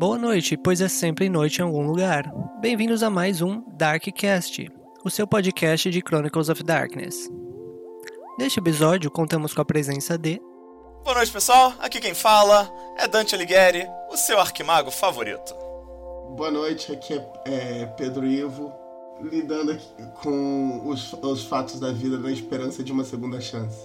Boa noite, pois é sempre noite em algum lugar. Bem-vindos a mais um Darkcast, o seu podcast de Chronicles of Darkness. Neste episódio, contamos com a presença de. Boa noite, pessoal. Aqui quem fala é Dante Alighieri, o seu arquimago favorito. Boa noite, aqui é, é Pedro Ivo, lidando com os, os fatos da vida na esperança de uma segunda chance.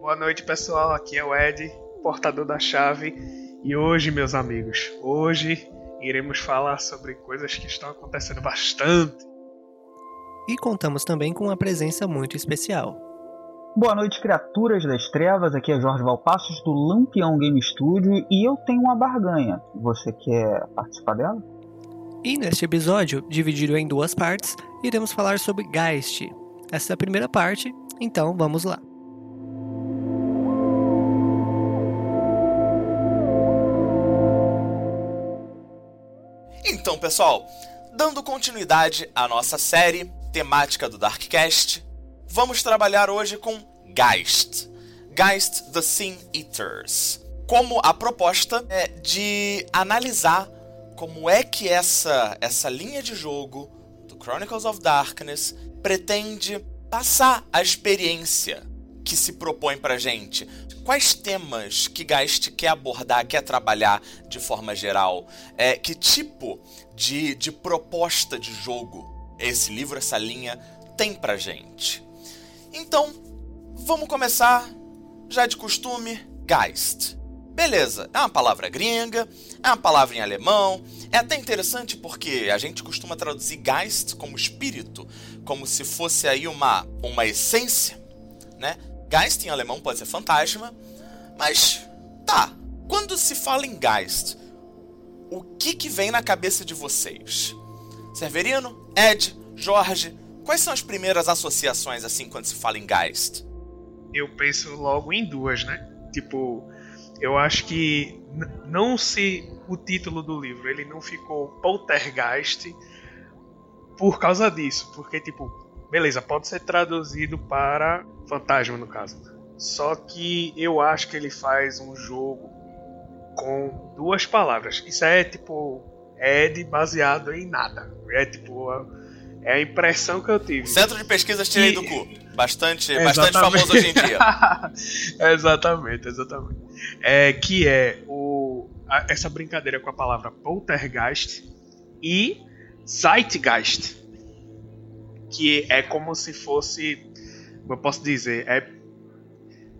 Boa noite, pessoal. Aqui é o Ed, portador da chave. E hoje, meus amigos, hoje iremos falar sobre coisas que estão acontecendo bastante. E contamos também com uma presença muito especial. Boa noite, criaturas das trevas. Aqui é Jorge Valpassos do Lampião Game Studio e eu tenho uma barganha. Você quer participar dela? E neste episódio, dividido em duas partes, iremos falar sobre Geist. Essa é a primeira parte, então vamos lá. Então, pessoal, dando continuidade à nossa série temática do Darkcast, vamos trabalhar hoje com Geist. Geist the Sin Eaters. Como a proposta é de analisar como é que essa, essa linha de jogo do Chronicles of Darkness pretende passar a experiência que se propõe pra gente? Quais temas que Geist quer abordar, quer trabalhar de forma geral? É, que tipo de, de proposta de jogo esse livro, essa linha, tem pra gente? Então, vamos começar, já de costume, Geist. Beleza, é uma palavra gringa, é uma palavra em alemão, é até interessante porque a gente costuma traduzir Geist como espírito, como se fosse aí uma, uma essência, né? Geist em alemão pode ser fantasma, mas tá. Quando se fala em Geist, o que que vem na cabeça de vocês? Severino, Ed, Jorge, quais são as primeiras associações assim quando se fala em Geist? Eu penso logo em duas, né? Tipo, eu acho que não se o título do livro ele não ficou Poltergeist por causa disso, porque tipo, beleza, pode ser traduzido para fantasma no caso. Só que eu acho que ele faz um jogo com duas palavras. Isso é tipo é de baseado em nada. É tipo a, é a impressão que eu tive. Centro de pesquisas tirei do cu. Bastante, bastante famoso hoje em dia. exatamente, exatamente. É, que é o, a, essa brincadeira com a palavra poltergeist e zeitgeist. Que é como se fosse. Como eu posso dizer? É,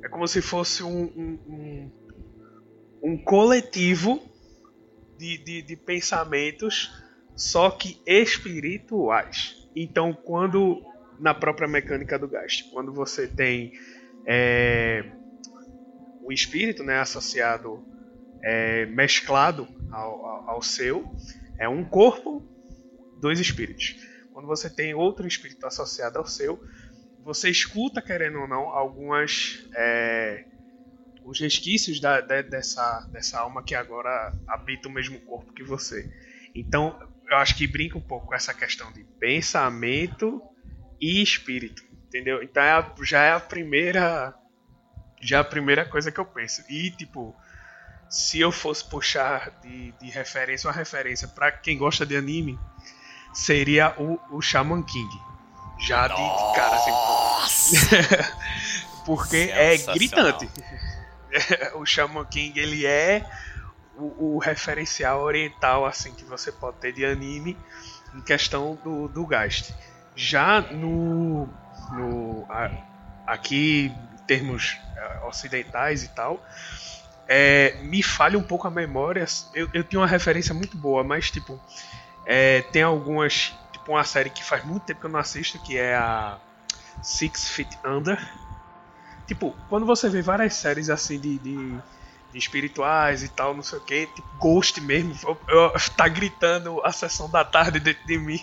é como se fosse um, um, um, um coletivo de, de, de pensamentos, só que espirituais. Então, quando na própria mecânica do gasto, quando você tem é, o espírito né, associado, é, mesclado ao, ao, ao, seu, é um corpo, dois espíritos. Quando você tem outro espírito associado ao seu, você escuta, querendo ou não, algumas. É, os resquícios da, de, dessa, dessa alma que agora habita o mesmo corpo que você. Então, eu acho que brinca um pouco com essa questão de pensamento e espírito, entendeu? Então é a, já é a primeira já é a primeira coisa que eu penso. E tipo, se eu fosse puxar de, de referência uma referência para quem gosta de anime, seria o, o Shaman King. Já de, de cara assim. Porque é gritante. o Shaman King ele é o, o, referencial oriental assim que você pode ter de anime em questão do, do Geist. Já no, no a, aqui em termos uh, ocidentais e tal, é, me falha um pouco a memória. Eu, eu tinha uma referência muito boa, mas tipo é, tem algumas tipo uma série que faz muito tempo que eu não assisto que é a Six Feet Under. Tipo, quando você vê várias séries assim de, de de espirituais e tal, não sei o que, tipo Ghost mesmo, eu, eu, tá gritando a sessão da tarde dentro de mim.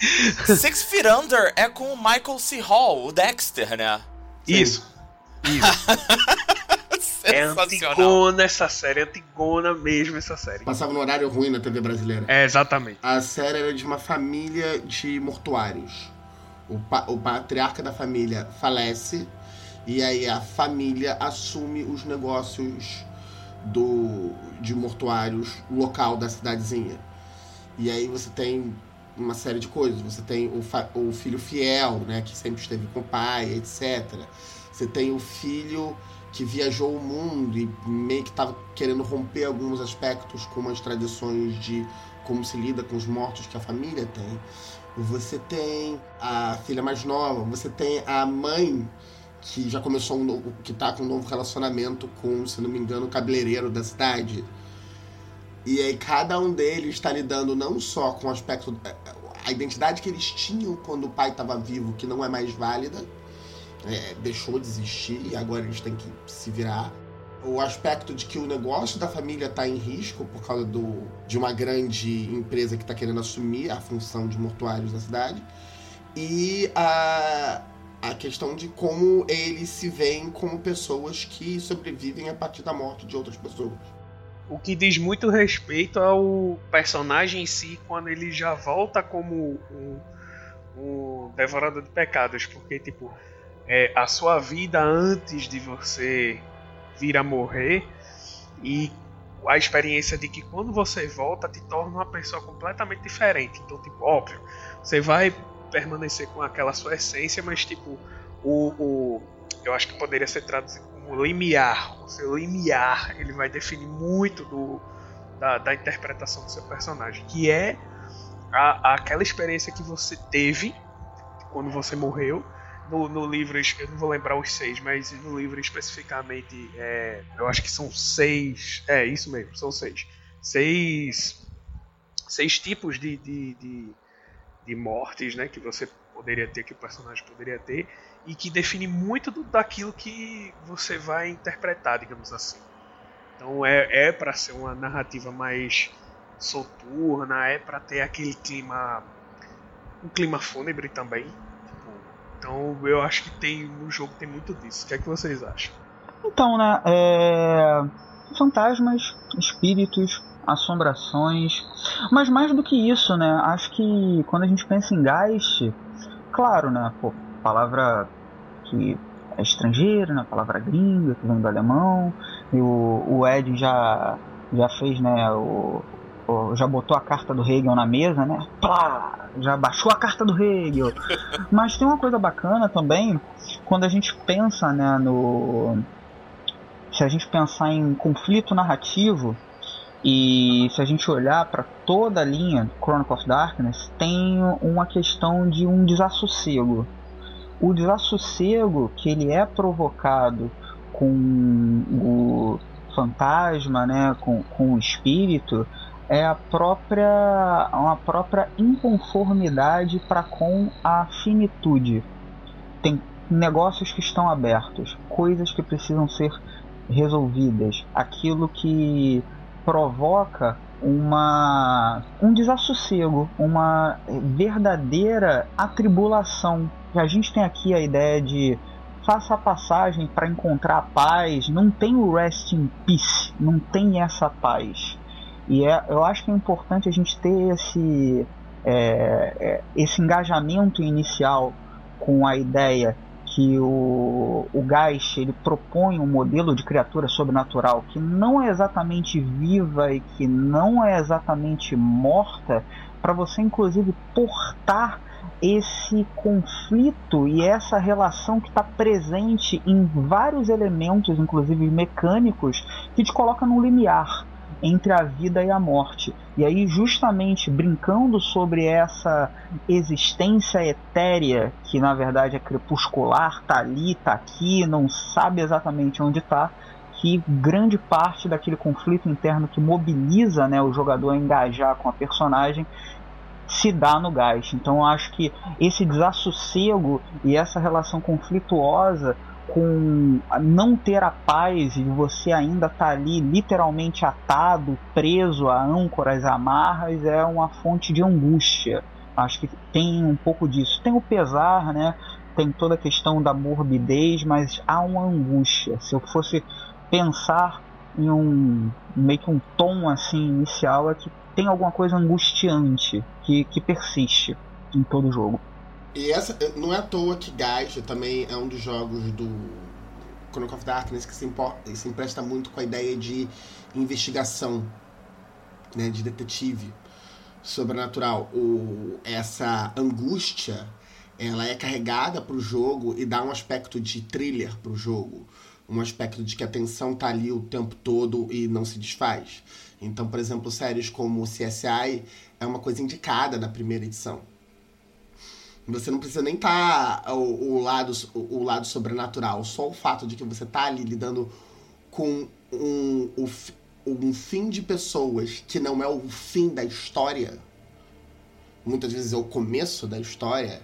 Six Feet Under é com o Michael C. Hall, o Dexter, né? Isso. Isso. é antigona essa série, é antigona mesmo essa série. Passava no horário ruim na TV brasileira. É, exatamente. A série era de uma família de mortuários. O, pa o patriarca da família falece e aí a família assume os negócios do de mortuários local da cidadezinha. E aí você tem uma série de coisas. Você tem o, o filho fiel, né, que sempre esteve com o pai, etc. Você tem o filho que viajou o mundo e meio que estava querendo romper alguns aspectos com as tradições de como se lida com os mortos que a família tem. Você tem a filha mais nova, você tem a mãe que já começou um novo, que tá com um novo relacionamento com, se não me engano, o cabeleireiro da cidade. E aí cada um deles está lidando não só com o aspecto a identidade que eles tinham quando o pai estava vivo, que não é mais válida, é, deixou de existir e agora eles têm que se virar. O aspecto de que o negócio da família está em risco por causa do, de uma grande empresa que está querendo assumir a função de mortuários da cidade. E a, a questão de como eles se veem como pessoas que sobrevivem a partir da morte de outras pessoas. O que diz muito respeito ao personagem em si quando ele já volta como um, um devorador de pecados, porque tipo é, a sua vida antes de você vir a morrer e a experiência de que quando você volta te torna uma pessoa completamente diferente. Então, tipo, óbvio, você vai permanecer com aquela sua essência, mas tipo, o, o eu acho que poderia ser traduzido como limiar. O seu limiar, ele vai definir muito do, da, da interpretação do seu personagem, que é a, aquela experiência que você teve quando você morreu no, no, livro, eu não vou lembrar os seis, mas no livro especificamente, é, eu acho que são seis. É, isso mesmo, são seis. Seis, seis tipos de, de, de, de mortes né, que você poderia ter, que o personagem poderia ter, e que define muito do, daquilo que você vai interpretar, digamos assim. Então é, é para ser uma narrativa mais soturna, é para ter aquele clima. um clima fúnebre também, então eu acho que tem no jogo tem muito disso. O que é que vocês acham? Então, né? É... Fantasmas, espíritos, assombrações. Mas mais do que isso, né? Acho que quando a gente pensa em Geist, claro, né? Pô, palavra que é estrangeira, né? Palavra gringa, que vem do alemão. E o, o Ed já, já fez, né? O, já botou a carta do Hegel na mesa, né? Plá, já baixou a carta do Hegel. Mas tem uma coisa bacana também, quando a gente pensa né, no. Se a gente pensar em conflito narrativo, e se a gente olhar para toda a linha Chronicle of Darkness, tem uma questão de um desassossego. O desassossego que ele é provocado com o fantasma, né, com, com o espírito, é a própria uma própria inconformidade para com a finitude. Tem negócios que estão abertos, coisas que precisam ser resolvidas, aquilo que provoca uma um desassossego, uma verdadeira atribulação. A gente tem aqui a ideia de faça a passagem para encontrar a paz, não tem o rest in peace, não tem essa paz e é, eu acho que é importante a gente ter esse, é, é, esse engajamento inicial com a ideia que o, o Geist ele propõe um modelo de criatura sobrenatural que não é exatamente viva e que não é exatamente morta, para você inclusive portar esse conflito e essa relação que está presente em vários elementos, inclusive mecânicos, que te coloca num limiar entre a vida e a morte. E aí, justamente brincando sobre essa existência etérea, que na verdade é crepuscular, tá ali, tá aqui, não sabe exatamente onde tá, que grande parte daquele conflito interno que mobiliza né, o jogador a engajar com a personagem se dá no gás. Então acho que esse desassossego e essa relação conflituosa com não ter a paz e você ainda tá ali literalmente atado, preso a âncoras, amarras, é uma fonte de angústia. Acho que tem um pouco disso. Tem o pesar, né? Tem toda a questão da morbidez, mas há uma angústia. Se eu fosse pensar em um meio que um tom assim inicial é que tem alguma coisa angustiante que, que persiste em todo o jogo. E essa não é à toa que Gaia também é um dos jogos do Chronicle of Darkness que se, importa, se empresta muito com a ideia de investigação, né, de detetive sobrenatural. O, essa angústia ela é carregada para o jogo e dá um aspecto de thriller para o jogo. Um aspecto de que a tensão tá ali o tempo todo e não se desfaz. Então, por exemplo, séries como CSI é uma coisa indicada na primeira edição. Você não precisa nem estar tá, o, o, lado, o, o, lado sobrenatural, só o fato de que você tá ali lidando com um, um, um fim de pessoas que não é o fim da história, muitas vezes é o começo da história,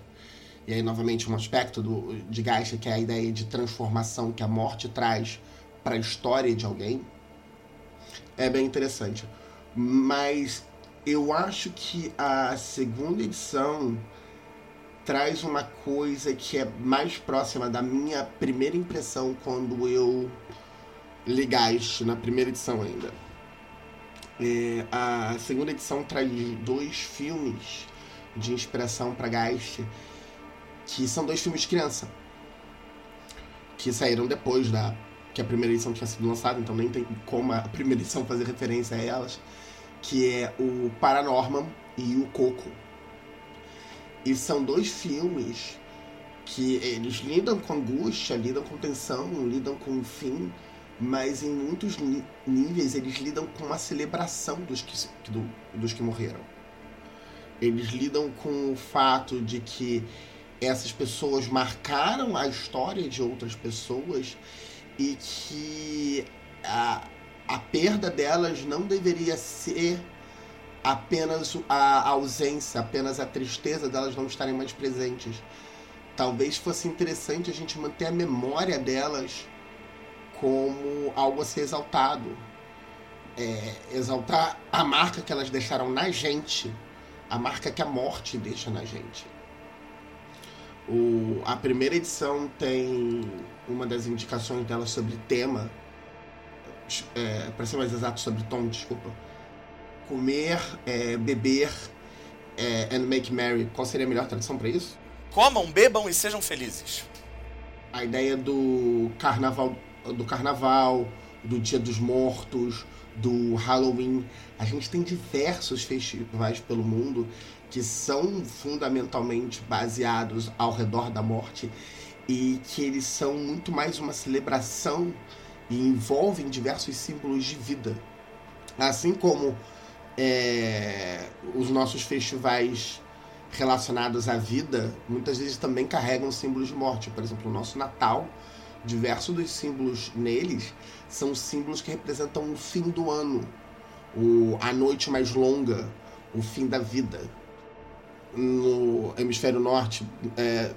e aí novamente um aspecto do, de Gacha que é a ideia de transformação que a morte traz para a história de alguém, é bem interessante. Mas eu acho que a segunda edição traz uma coisa que é mais próxima da minha primeira impressão quando eu li Geist, na primeira edição ainda. É, a segunda edição traz dois filmes de inspiração para Geist, que são dois filmes de criança, que saíram depois da que a primeira edição tinha sido lançada, então nem tem como a primeira edição fazer referência a elas, que é o Paranorman e o Coco. E são dois filmes que eles lidam com angústia, lidam com tensão, lidam com o fim, mas em muitos níveis eles lidam com uma celebração dos que, do, dos que morreram. Eles lidam com o fato de que essas pessoas marcaram a história de outras pessoas e que a, a perda delas não deveria ser apenas a ausência, apenas a tristeza delas não estarem mais presentes. Talvez fosse interessante a gente manter a memória delas como algo a ser exaltado. É, exaltar a marca que elas deixaram na gente, a marca que a morte deixa na gente. O, a primeira edição tem uma das indicações dela sobre tema, é, para ser mais exato, sobre tom, desculpa. Comer, é, beber é, and make merry. Qual seria a melhor tradução para isso? Comam, bebam e sejam felizes. A ideia do carnaval, do carnaval, do Dia dos Mortos, do Halloween. A gente tem diversos festivais pelo mundo que são fundamentalmente baseados ao redor da morte e que eles são muito mais uma celebração e envolvem diversos símbolos de vida. Assim como é, os nossos festivais relacionados à vida muitas vezes também carregam símbolos de morte. Por exemplo, o nosso Natal, diversos dos símbolos neles são símbolos que representam o fim do ano, o, a noite mais longa, o fim da vida. No hemisfério norte, é,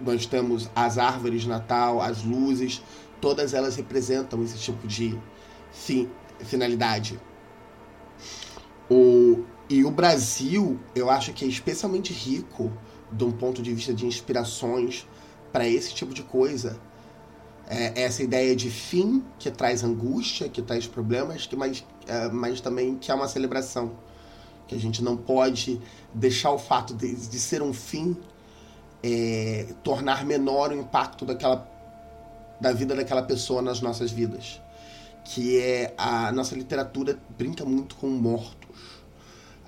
nós temos as árvores de Natal, as luzes, todas elas representam esse tipo de fim, finalidade. O, e o Brasil, eu acho que é especialmente rico de um ponto de vista de inspirações para esse tipo de coisa. É essa ideia de fim que traz angústia, que traz problemas, que mas, é, mas também que é uma celebração. Que a gente não pode deixar o fato de, de ser um fim é, tornar menor o impacto daquela, da vida daquela pessoa nas nossas vidas. Que é a nossa literatura brinca muito com mortos.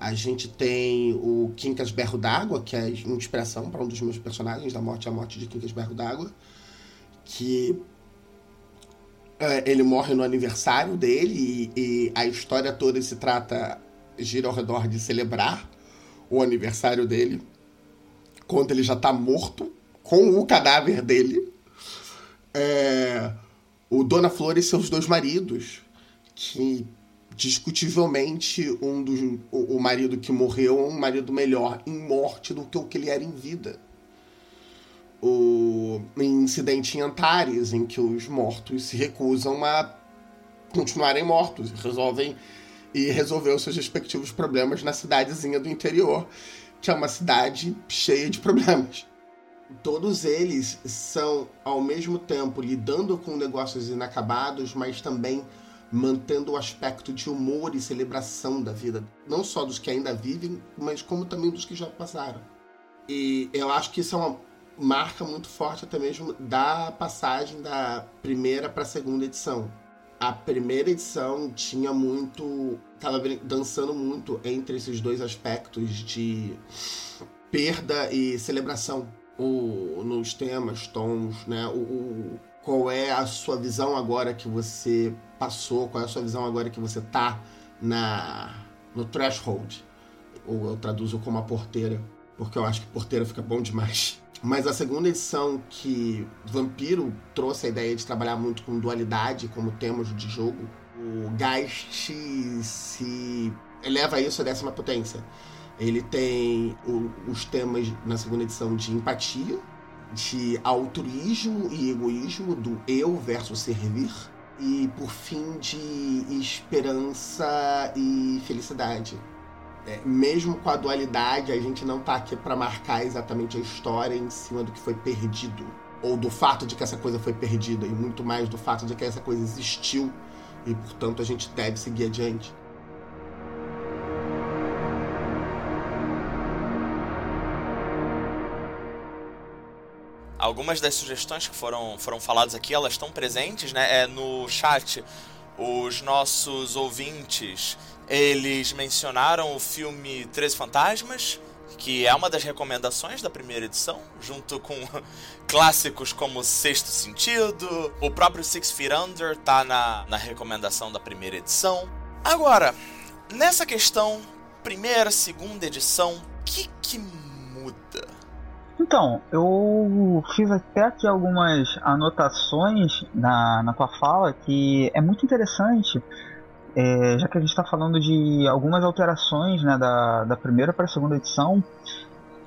A gente tem o Quincas Berro d'Água, que é inspiração para um dos meus personagens, da Morte à Morte de Quincas Berro d'Água, que é, ele morre no aniversário dele e, e a história toda se trata, gira ao redor de celebrar o aniversário dele quando ele já está morto, com o cadáver dele. É, o Dona Flor e seus dois maridos, que discutivelmente um dos, o, o marido que morreu é um marido melhor em morte do que o que ele era em vida. O incidente em Antares, em que os mortos se recusam a continuarem mortos resolvem e resolver os seus respectivos problemas na cidadezinha do interior que é uma cidade cheia de problemas. Todos eles são, ao mesmo tempo, lidando com negócios inacabados, mas também mantendo o aspecto de humor e celebração da vida, não só dos que ainda vivem, mas como também dos que já passaram. E eu acho que isso é uma, marca muito forte até mesmo da passagem da primeira para a segunda edição. A primeira edição tinha muito. tava dançando muito entre esses dois aspectos de perda e celebração. O, nos temas, tons, né? O, o, qual é a sua visão agora que você passou, qual é a sua visão agora que você tá na no threshold. Ou eu traduzo como a porteira, porque eu acho que porteira fica bom demais. Mas a segunda edição que Vampiro trouxe a ideia de trabalhar muito com dualidade como temas de jogo, o Geist se eleva isso à décima potência. Ele tem os temas na segunda edição de empatia, de altruísmo e egoísmo, do eu versus servir, e por fim de esperança e felicidade é, mesmo com a dualidade, a gente não tá aqui para marcar exatamente a história em cima do que foi perdido. Ou do fato de que essa coisa foi perdida, e muito mais do fato de que essa coisa existiu e, portanto, a gente deve seguir adiante. Algumas das sugestões que foram, foram faladas aqui, elas estão presentes né? é, no chat. Os nossos ouvintes eles mencionaram o filme Três Fantasmas, que é uma das recomendações da primeira edição, junto com clássicos como Sexto Sentido, o próprio Six Feet Under tá na, na recomendação da primeira edição. Agora, nessa questão, primeira, segunda edição, o que, que? Então, eu fiz até aqui algumas anotações na, na tua fala que é muito interessante é, já que a gente está falando de algumas alterações né, da, da primeira para a segunda edição,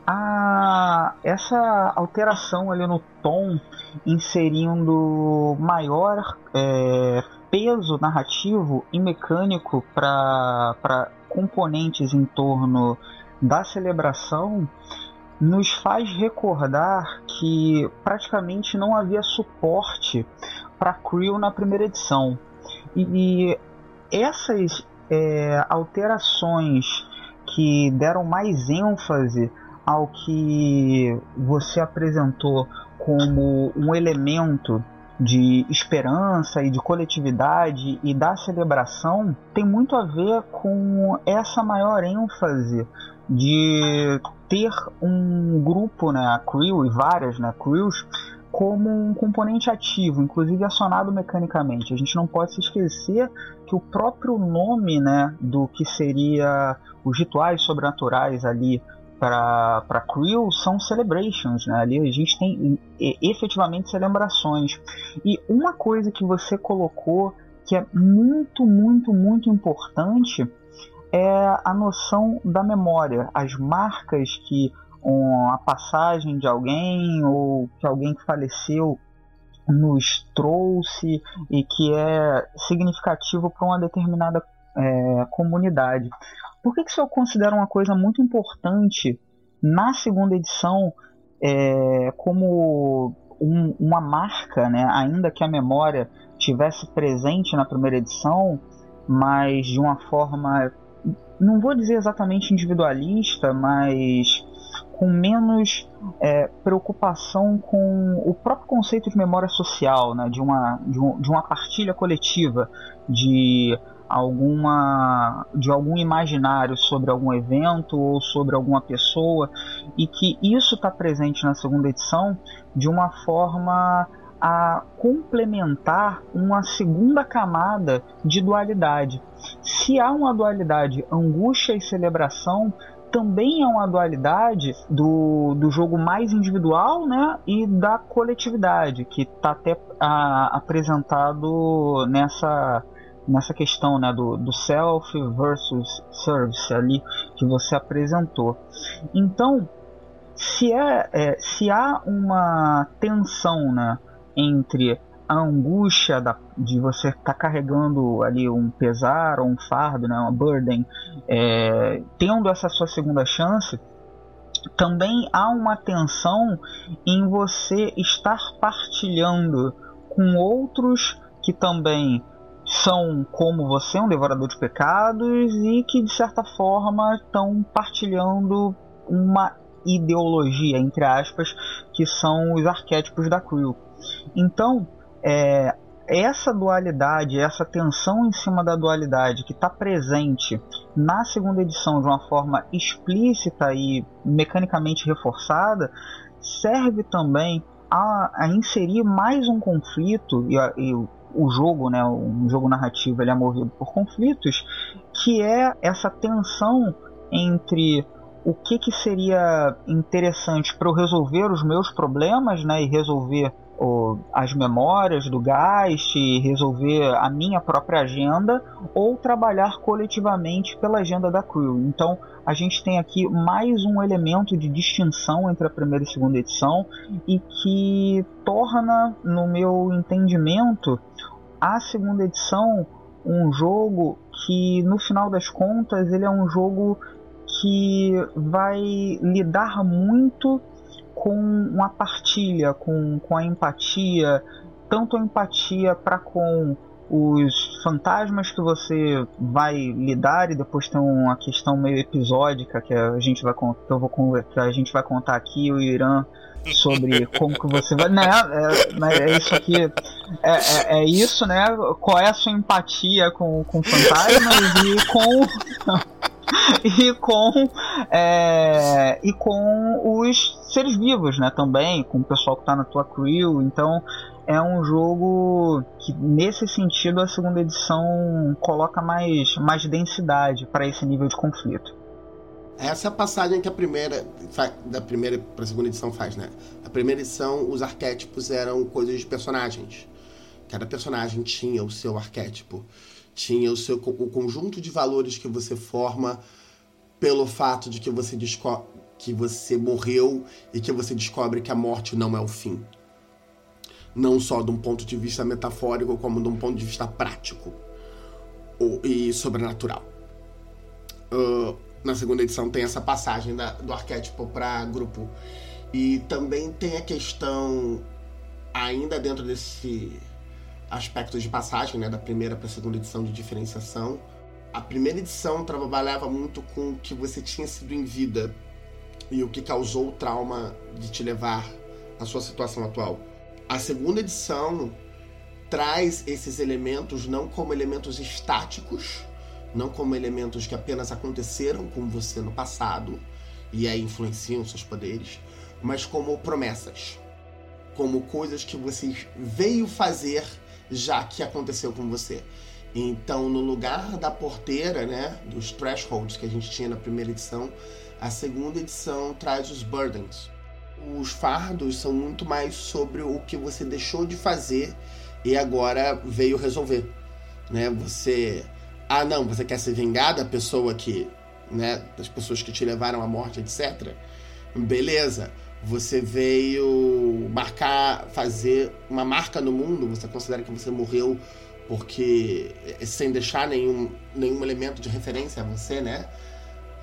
a, essa alteração ali no tom, inserindo maior é, peso narrativo e mecânico para componentes em torno da celebração, nos faz recordar que praticamente não havia suporte para Creel na primeira edição. E, essas é, alterações que deram mais ênfase ao que você apresentou como um elemento de esperança e de coletividade e da celebração tem muito a ver com essa maior ênfase de ter um grupo, né, a crew e várias né, crews como um componente ativo, inclusive acionado mecanicamente. A gente não pode se esquecer que o próprio nome né, do que seria os rituais sobrenaturais ali para Creel são celebrations, né? ali a gente tem efetivamente celebrações. E uma coisa que você colocou que é muito, muito, muito importante é a noção da memória, as marcas que a passagem de alguém ou que alguém que faleceu nos trouxe e que é significativo para uma determinada é, comunidade. Por que, que isso eu considero uma coisa muito importante na segunda edição é, como um, uma marca, né? ainda que a memória tivesse presente na primeira edição, mas de uma forma, não vou dizer exatamente individualista, mas com menos é, preocupação com o próprio conceito de memória social, né, de, uma, de, um, de uma partilha coletiva, de alguma de algum imaginário sobre algum evento ou sobre alguma pessoa e que isso está presente na segunda edição de uma forma a complementar uma segunda camada de dualidade. Se há uma dualidade angústia e celebração, também é uma dualidade do, do jogo mais individual né, e da coletividade, que está até a, apresentado nessa, nessa questão né, do, do self versus service ali que você apresentou. Então, se, é, é se há uma tensão né, entre a angústia da, de você estar tá carregando ali um pesar ou um fardo, né, uma burden, é, tendo essa sua segunda chance, também há uma tensão em você estar partilhando com outros que também são como você, um devorador de pecados, e que de certa forma estão partilhando uma ideologia, entre aspas, que são os arquétipos da Crew. Então, é, essa dualidade, essa tensão em cima da dualidade que está presente na segunda edição de uma forma explícita e mecanicamente reforçada, serve também a, a inserir mais um conflito e, a, e o jogo, né, um jogo narrativo, ele é movido por conflitos, que é essa tensão entre o que, que seria interessante para eu resolver os meus problemas, né, e resolver as memórias do Geist, resolver a minha própria agenda, ou trabalhar coletivamente pela agenda da crew. Então a gente tem aqui mais um elemento de distinção entre a primeira e segunda edição e que torna, no meu entendimento, a segunda edição um jogo que, no final das contas, ele é um jogo que vai lidar muito com a partilha, com, com a empatia, tanto a empatia para com os fantasmas que você vai lidar e depois tem uma questão meio episódica que a gente vai que eu vou que a gente vai contar aqui o Irã sobre como que você vai né é, é isso aqui é, é, é, isso né qual é a sua empatia com, com fantasmas e com e com é, e com os seres vivos, né? Também com o pessoal que está na tua crew. Então é um jogo que nesse sentido a segunda edição coloca mais mais densidade para esse nível de conflito. Essa é a passagem que a primeira da primeira para a segunda edição faz, né? A primeira edição os arquétipos eram coisas de personagens. Cada personagem tinha o seu arquétipo tinha o seu o conjunto de valores que você forma pelo fato de que você que você morreu e que você descobre que a morte não é o fim. Não só de um ponto de vista metafórico, como de um ponto de vista prático e sobrenatural. Uh, na segunda edição tem essa passagem da, do arquétipo para grupo. E também tem a questão, ainda dentro desse aspectos de passagem, né, da primeira para a segunda edição de diferenciação. A primeira edição trabalhava muito com o que você tinha sido em vida e o que causou o trauma de te levar à sua situação atual. A segunda edição traz esses elementos não como elementos estáticos, não como elementos que apenas aconteceram com você no passado e aí influenciam seus poderes, mas como promessas, como coisas que você veio fazer já que aconteceu com você. Então, no lugar da porteira, né, dos thresholds que a gente tinha na primeira edição, a segunda edição traz os burdens. Os fardos são muito mais sobre o que você deixou de fazer e agora veio resolver, né? Você, ah, não, você quer se vingar da pessoa que, né, das pessoas que te levaram à morte, etc. Beleza você veio marcar, fazer uma marca no mundo, você considera que você morreu porque eh, sem deixar nenhum, nenhum elemento de referência a você, né?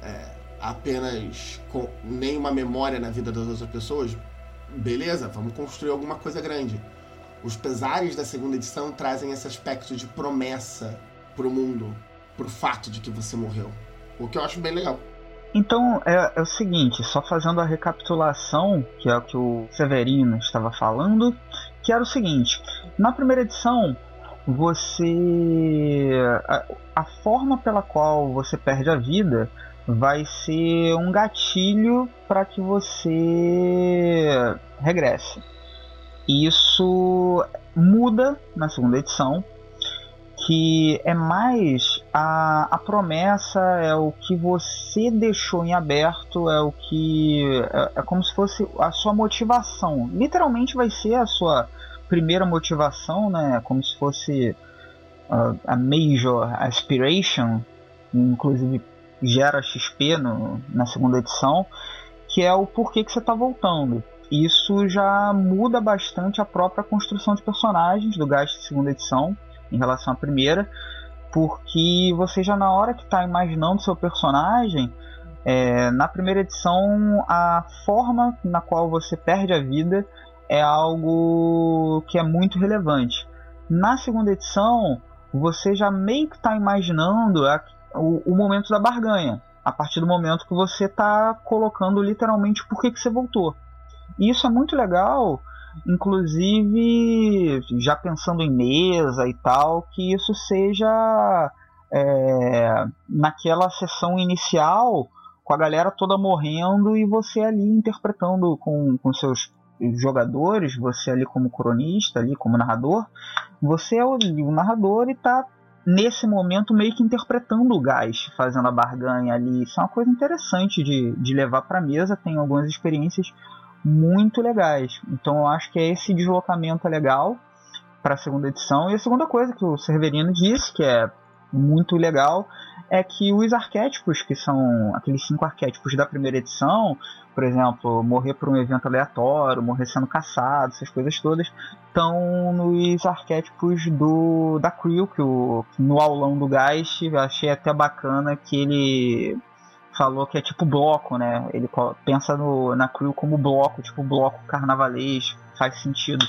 É, apenas com nenhuma memória na vida das outras pessoas, beleza, vamos construir alguma coisa grande. Os pesares da segunda edição trazem esse aspecto de promessa pro mundo, pro fato de que você morreu. O que eu acho bem legal. Então é, é, o seguinte, só fazendo a recapitulação, que é o que o Severino estava falando, que era o seguinte: na primeira edição, você. A, a forma pela qual você perde a vida vai ser um gatilho para que você regresse. Isso muda na segunda edição que é mais a, a promessa, é o que você deixou em aberto, é o que. É, é como se fosse a sua motivação. Literalmente vai ser a sua primeira motivação, né? Como se fosse uh, a Major Aspiration, inclusive gera XP no, na segunda edição, que é o porquê que você está voltando. Isso já muda bastante a própria construção de personagens do Gast segunda edição em relação à primeira, porque você já na hora que está imaginando seu personagem, é, na primeira edição a forma na qual você perde a vida é algo que é muito relevante. Na segunda edição, você já meio que está imaginando a, o, o, momento da barganha. a partir do momento que você está colocando literalmente por que, que você voltou. E isso é muito legal, inclusive já pensando em mesa e tal, que isso seja é, naquela sessão inicial com a galera toda morrendo e você ali interpretando com, com seus jogadores, você ali como cronista, ali como narrador, você é o, o narrador e tá nesse momento meio que interpretando o gás, fazendo a barganha ali. Isso é uma coisa interessante de, de levar para mesa, tem algumas experiências muito legais. Então eu acho que é esse deslocamento legal para a segunda edição. E a segunda coisa que o Severino disse, que é muito legal, é que os arquétipos, que são aqueles cinco arquétipos da primeira edição, por exemplo, morrer por um evento aleatório, morrer sendo caçado, essas coisas todas, estão nos arquétipos do da Crew, que o, no aulão do Geist, eu achei até bacana que ele falou que é tipo bloco, né? Ele pensa no, na Crew como bloco, tipo bloco carnavalês, faz sentido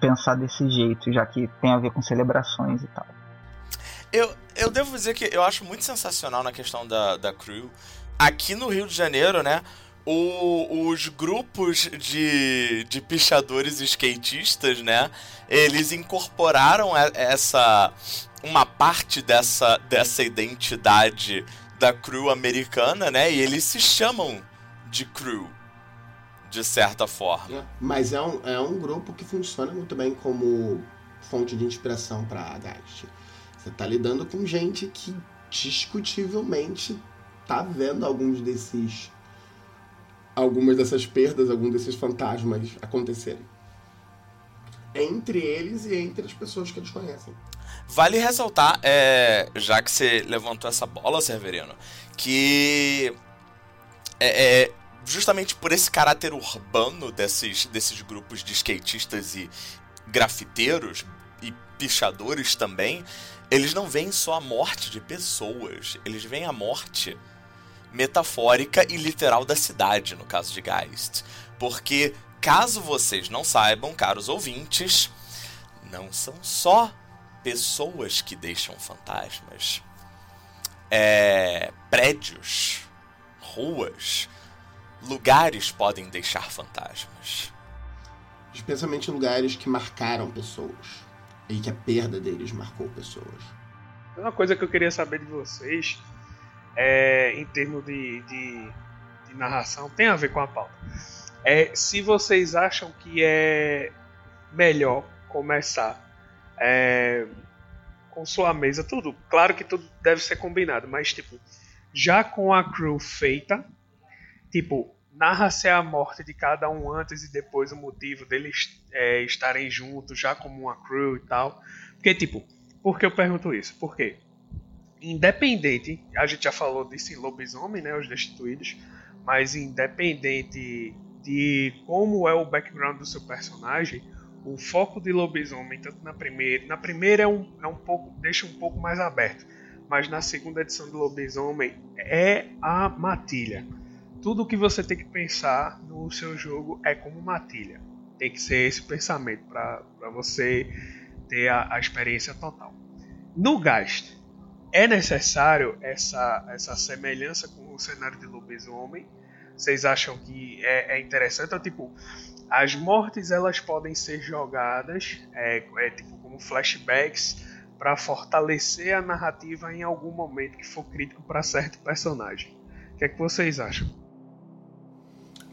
pensar desse jeito, já que tem a ver com celebrações e tal. Eu, eu devo dizer que eu acho muito sensacional na questão da, da crew. Aqui no Rio de Janeiro, né? O, os grupos de, de pichadores e skatistas, né? Eles incorporaram essa. uma parte dessa, dessa identidade da crew americana, né? E eles se chamam de crew, de certa forma. É, mas é um, é um grupo que funciona muito bem como fonte de inspiração para a Geist. Você tá lidando com gente que discutivelmente tá vendo alguns desses algumas dessas perdas, alguns desses fantasmas acontecerem. Entre eles e entre as pessoas que eles conhecem. Vale ressaltar, é, já que você levantou essa bola, Severino, que é, é, justamente por esse caráter urbano desses, desses grupos de skatistas e grafiteiros e pichadores também, eles não veem só a morte de pessoas, eles veem a morte metafórica e literal da cidade, no caso de Geist. Porque, caso vocês não saibam, caros ouvintes, não são só pessoas que deixam fantasmas. É, prédios, ruas, lugares podem deixar fantasmas. Especialmente lugares que marcaram pessoas e que a perda deles marcou pessoas. Uma coisa que eu queria saber de vocês é, em termos de, de, de narração, tem a ver com a pauta. É se vocês acham que é melhor começar é, com sua mesa, tudo. Claro que tudo deve ser combinado, mas tipo, já com a crew feita, tipo, narra-se a morte de cada um antes e depois o motivo deles é, estarem juntos, já como uma crew e tal. Porque, tipo, por que eu pergunto isso? Porque, independente, a gente já falou disso em Lobisomem, né, os Destituídos, mas independente de como é o background do seu personagem, o foco de Lobisomem, tanto na primeira, na primeira é um, é um pouco, deixa um pouco mais aberto, mas na segunda edição do Lobisomem é a matilha tudo que você tem que pensar no seu jogo é como matilha. Tem que ser esse pensamento para você ter a, a, experiência total. No Gast, é necessário essa, essa semelhança com o cenário de lobisomem? Vocês acham que é, é interessante? Então, tipo, as mortes elas podem ser jogadas é, é tipo, como flashbacks para fortalecer a narrativa em algum momento que for crítico para certo personagem. O que é que vocês acham?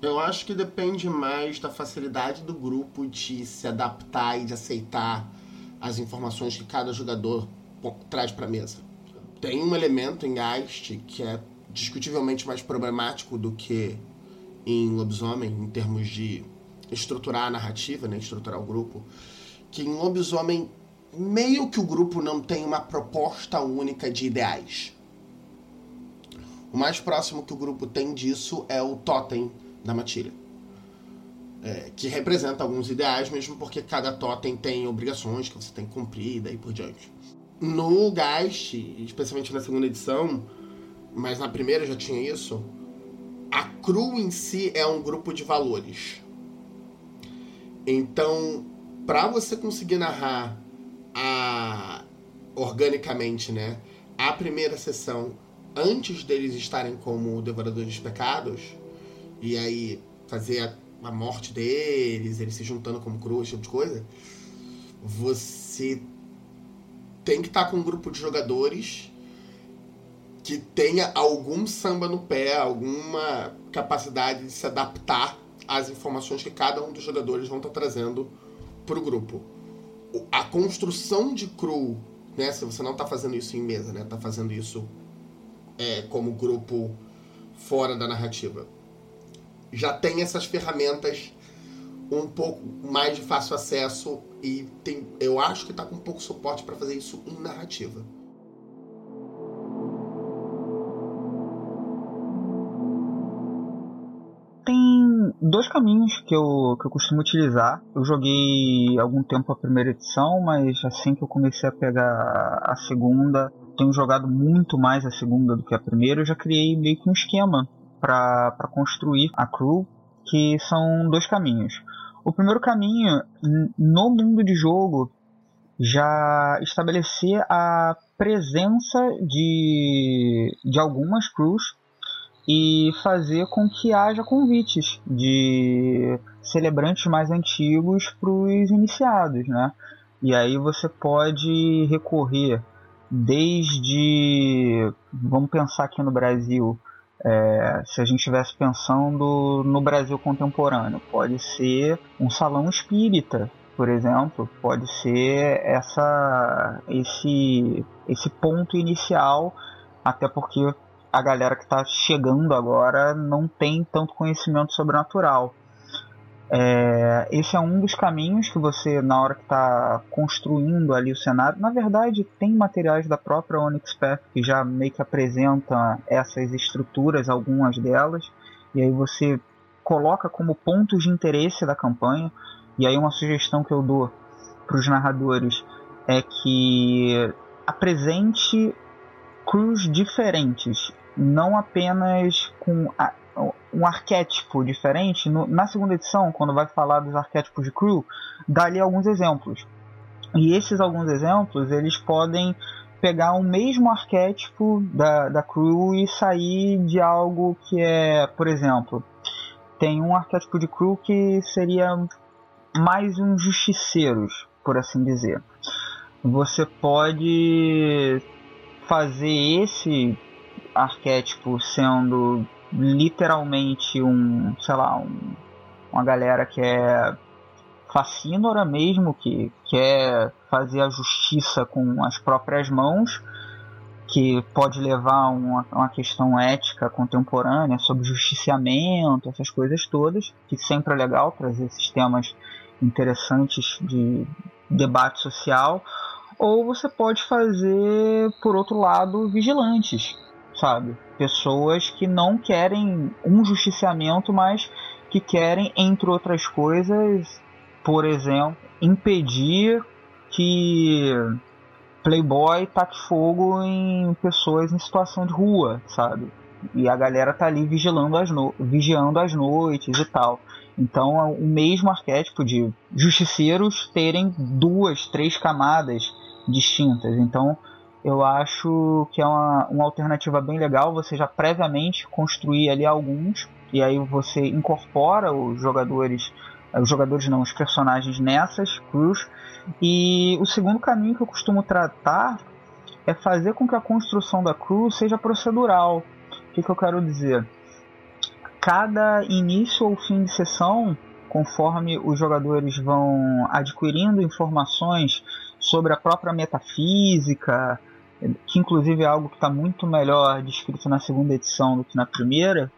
Eu acho que depende mais da facilidade do grupo de se adaptar e de aceitar as informações que cada jogador traz para a mesa. Tem um elemento em Geist que é discutivelmente mais problemático do que em Lobisomem, em termos de estruturar a narrativa, né, estruturar o grupo, que em Lobisomem meio que o grupo não tem uma proposta única de ideais. O mais próximo que o grupo tem disso é o Totem, da matilha. É, que representa alguns ideais, mesmo porque cada totem tem obrigações que você tem que cumprir e daí por diante. No Geist, especialmente na segunda edição, mas na primeira já tinha isso, a crew em si é um grupo de valores. Então, para você conseguir narrar a organicamente, né, a primeira sessão antes deles estarem como devoradores de pecados, e aí fazer a, a morte deles, eles se juntando como cru, esse tipo de coisa, você tem que estar com um grupo de jogadores que tenha algum samba no pé, alguma capacidade de se adaptar às informações que cada um dos jogadores vão estar trazendo para o grupo. A construção de crew, né, se você não está fazendo isso em mesa, né, está fazendo isso é, como grupo fora da narrativa, já tem essas ferramentas um pouco mais de fácil acesso e tem, eu acho que está com pouco suporte para fazer isso em narrativa. Dois caminhos que eu, que eu costumo utilizar. Eu joguei algum tempo a primeira edição, mas assim que eu comecei a pegar a segunda, tenho jogado muito mais a segunda do que a primeira. Eu já criei meio que um esquema para construir a crew, que são dois caminhos. O primeiro caminho, no mundo de jogo, já estabelecer a presença de, de algumas crews e fazer com que haja convites de celebrantes mais antigos para os iniciados, né? E aí você pode recorrer desde, vamos pensar aqui no Brasil, é, se a gente estivesse pensando no Brasil contemporâneo, pode ser um salão espírita, por exemplo, pode ser essa, esse, esse ponto inicial, até porque a galera que está chegando agora não tem tanto conhecimento sobrenatural. É, esse é um dos caminhos que você, na hora que está construindo ali o cenário, na verdade tem materiais da própria Onyx Path que já meio que apresenta essas estruturas, algumas delas, e aí você coloca como pontos de interesse da campanha. E aí uma sugestão que eu dou para os narradores é que apresente crews diferentes, não apenas com a, um arquétipo diferente. No, na segunda edição, quando vai falar dos arquétipos de crew, dá ali alguns exemplos. E esses alguns exemplos, eles podem pegar o mesmo arquétipo da, da crew e sair de algo que é, por exemplo, tem um arquétipo de crew que seria mais um justiceiros, por assim dizer. Você pode fazer esse arquétipo sendo literalmente um, sei lá, um, uma galera que é fascínora mesmo, que quer fazer a justiça com as próprias mãos, que pode levar uma, uma questão ética contemporânea sobre justiciamento, essas coisas todas, que sempre é legal trazer esses temas interessantes de debate social. Ou você pode fazer, por outro lado, vigilantes, sabe? Pessoas que não querem um justiciamento, mas que querem, entre outras coisas, por exemplo, impedir que Playboy taque fogo em pessoas em situação de rua, sabe? E a galera tá ali vigilando as, no... vigiando as noites e tal. Então, é o mesmo arquétipo de justiceiros terem duas, três camadas distintas. Então, eu acho que é uma, uma alternativa bem legal. Você já previamente construir ali alguns e aí você incorpora os jogadores, eh, os jogadores não, os personagens nessas crews. E o segundo caminho que eu costumo tratar é fazer com que a construção da crew seja procedural. O que, que eu quero dizer? Cada início ou fim de sessão, conforme os jogadores vão adquirindo informações sobre a própria metafísica, que inclusive é algo que está muito melhor descrito na segunda edição do que na primeira,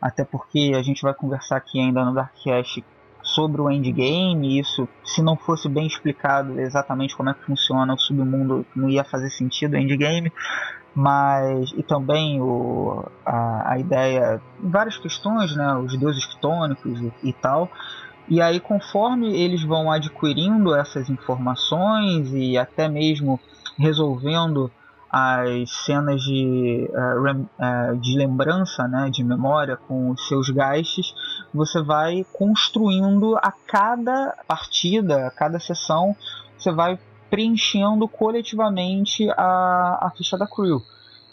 até porque a gente vai conversar aqui ainda no Darkcast sobre o endgame, isso, se não fosse bem explicado exatamente como é que funciona o submundo, não ia fazer sentido o endgame, mas e também o, a, a ideia, várias questões, né, os deuses quitônicos e, e tal, e aí conforme eles vão adquirindo essas informações e até mesmo resolvendo as cenas de, uh, uh, de lembrança, né, de memória com os seus gastos, você vai construindo a cada partida, a cada sessão, você vai preenchendo coletivamente a, a ficha da crew.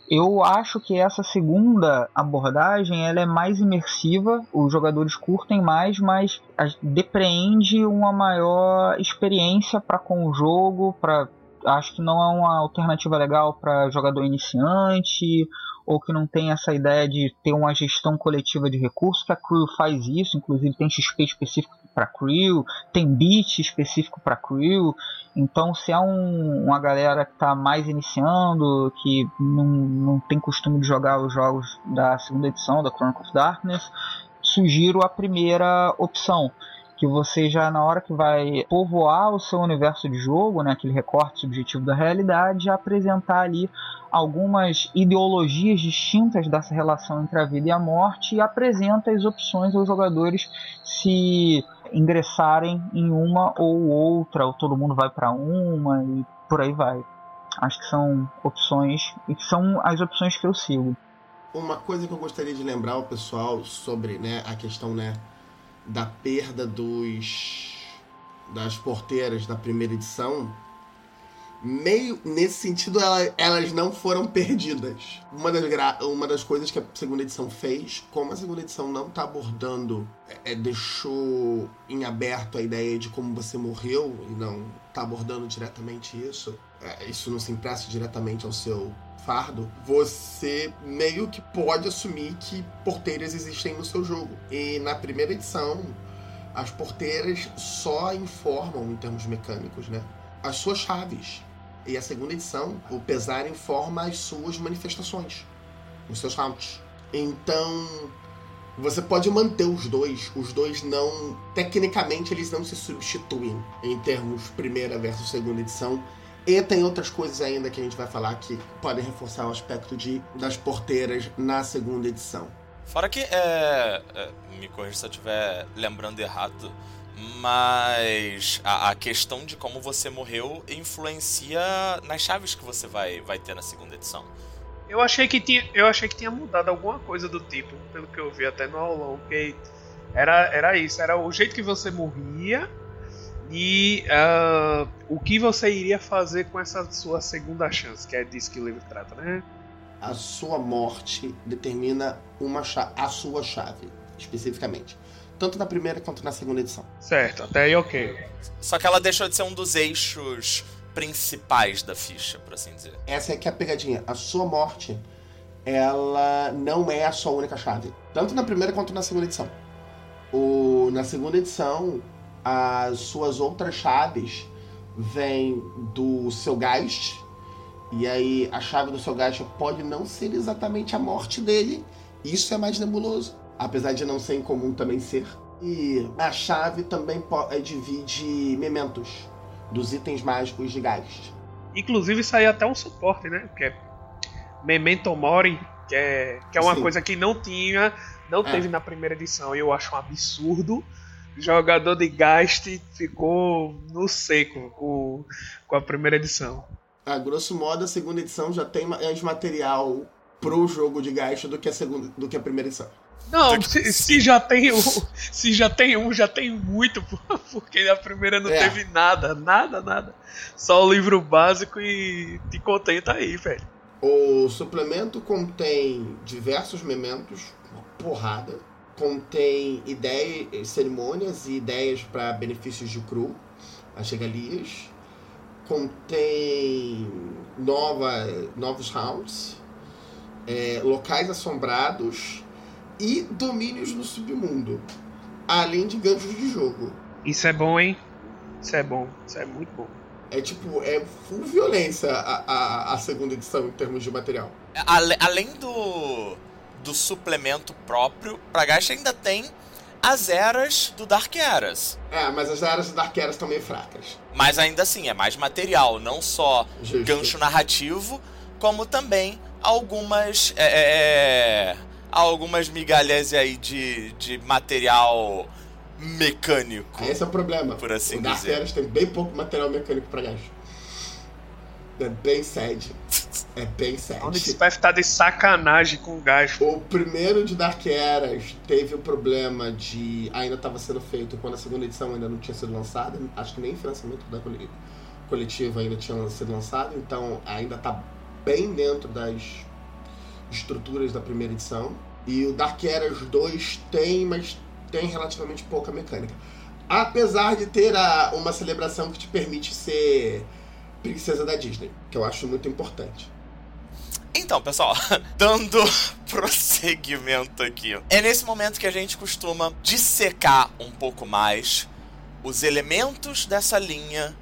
Eu acho que essa segunda abordagem ela é mais imersiva, os jogadores curtem mais, mas depreende uma maior experiência para com o jogo, para acho que não é uma alternativa legal para jogador iniciante ou que não tem essa ideia de ter uma gestão coletiva de recursos, que a Crew faz isso, inclusive tem XP específico para Crew, tem bit específico para Crew. Então, se é um, uma galera que está mais iniciando, que não, não tem costume de jogar os jogos da segunda edição da Chronicle of Darkness, sugiro a primeira opção que você já na hora que vai povoar o seu universo de jogo, né, aquele recorte subjetivo da realidade, apresentar ali algumas ideologias distintas dessa relação entre a vida e a morte e apresenta as opções aos jogadores se ingressarem em uma ou outra, ou todo mundo vai para uma e por aí vai. Acho que são opções e são as opções que eu sigo. Uma coisa que eu gostaria de lembrar ao pessoal sobre né, a questão né, da perda dos das porteiras da primeira edição, meio nesse sentido ela, elas não foram perdidas. Uma das, uma das coisas que a segunda edição fez, como a segunda edição não está abordando, é, é, deixou em aberto a ideia de como você morreu e não está abordando diretamente isso, é, isso não se empresta diretamente ao seu fardo, você meio que pode assumir que porteiras existem no seu jogo. E na primeira edição, as porteiras só informam, em termos mecânicos, né? As suas chaves. E a segunda edição, o pesar informa as suas manifestações, os seus rounds. Então, você pode manter os dois. Os dois não. Tecnicamente, eles não se substituem em termos primeira versus segunda edição e tem outras coisas ainda que a gente vai falar que podem reforçar o aspecto de, das porteiras na segunda edição. Fora que, é, é, me corrija se eu estiver lembrando errado, mas a, a, questão de como você morreu influencia nas chaves que você vai, vai ter na segunda edição. Eu achei que tinha, eu achei que tinha mudado alguma coisa do tipo, pelo que eu vi até no aulão, que era, era isso, era o jeito que você morria e uh, o que você iria fazer com essa sua segunda chance, que é disso que o livro trata, né? A sua morte determina uma a sua chave, especificamente. Tanto na primeira quanto na segunda edição. Certo, até aí ok. Só que ela deixou de ser um dos eixos principais da ficha, por assim dizer. Essa é que é a pegadinha. A sua morte, ela não é a sua única chave. Tanto na primeira quanto na segunda edição. O, na segunda edição, as suas outras chaves vêm do seu Geist. E aí a chave do seu Geist pode não ser exatamente a morte dele. Isso é mais nebuloso. Apesar de não ser incomum também ser. E a chave também é, divide mementos dos itens mágicos de Geist. Inclusive saiu até um suporte, né? Que é Memento Mori, que é, que é uma Sim. coisa que não tinha, não é. teve na primeira edição. E eu acho um absurdo jogador de Gast ficou no seco com, com a primeira edição. A grosso modo, a segunda edição já tem mais material pro jogo de Gast do que a segunda, do que a primeira edição. Não, se, se, já tem um, se já tem um, já tem muito, porque a primeira não é. teve nada, nada, nada. Só o livro básico e te contenta aí, velho. O suplemento contém diversos mementos, uma porrada contém ideias, cerimônias e ideias para benefícios de cru, as regalias. Contém nova, novos rounds, é, locais assombrados e domínios no submundo, além de ganchos de jogo. Isso é bom, hein? Isso é bom, isso é muito bom. É tipo, é full violência a, a, a segunda edição em termos de material. Além do do suplemento próprio, pra Gacha ainda tem as eras do Dark Eras. É, mas as eras do Dark Eras estão meio fracas. Mas ainda assim, é mais material, não só Justo. gancho narrativo, como também algumas. É, é, é algumas migalhas aí de, de material mecânico. Esse é o problema. Por assim o Dark dizer. Eras tem bem pouco material mecânico pra Gacha. É bem sad. É bem sad. Onde vai estar de sacanagem com o gás. O primeiro de Dark Eras teve o problema de. Ainda estava sendo feito quando a segunda edição ainda não tinha sido lançada. Acho que nem financiamento da coletiva ainda tinha sido lançado. Então ainda está bem dentro das estruturas da primeira edição. E o Dark Eras 2 tem, mas tem relativamente pouca mecânica. Apesar de ter a, uma celebração que te permite ser princesa da Disney, que eu acho muito importante. Então, pessoal, dando prosseguimento aqui. É nesse momento que a gente costuma dissecar um pouco mais os elementos dessa linha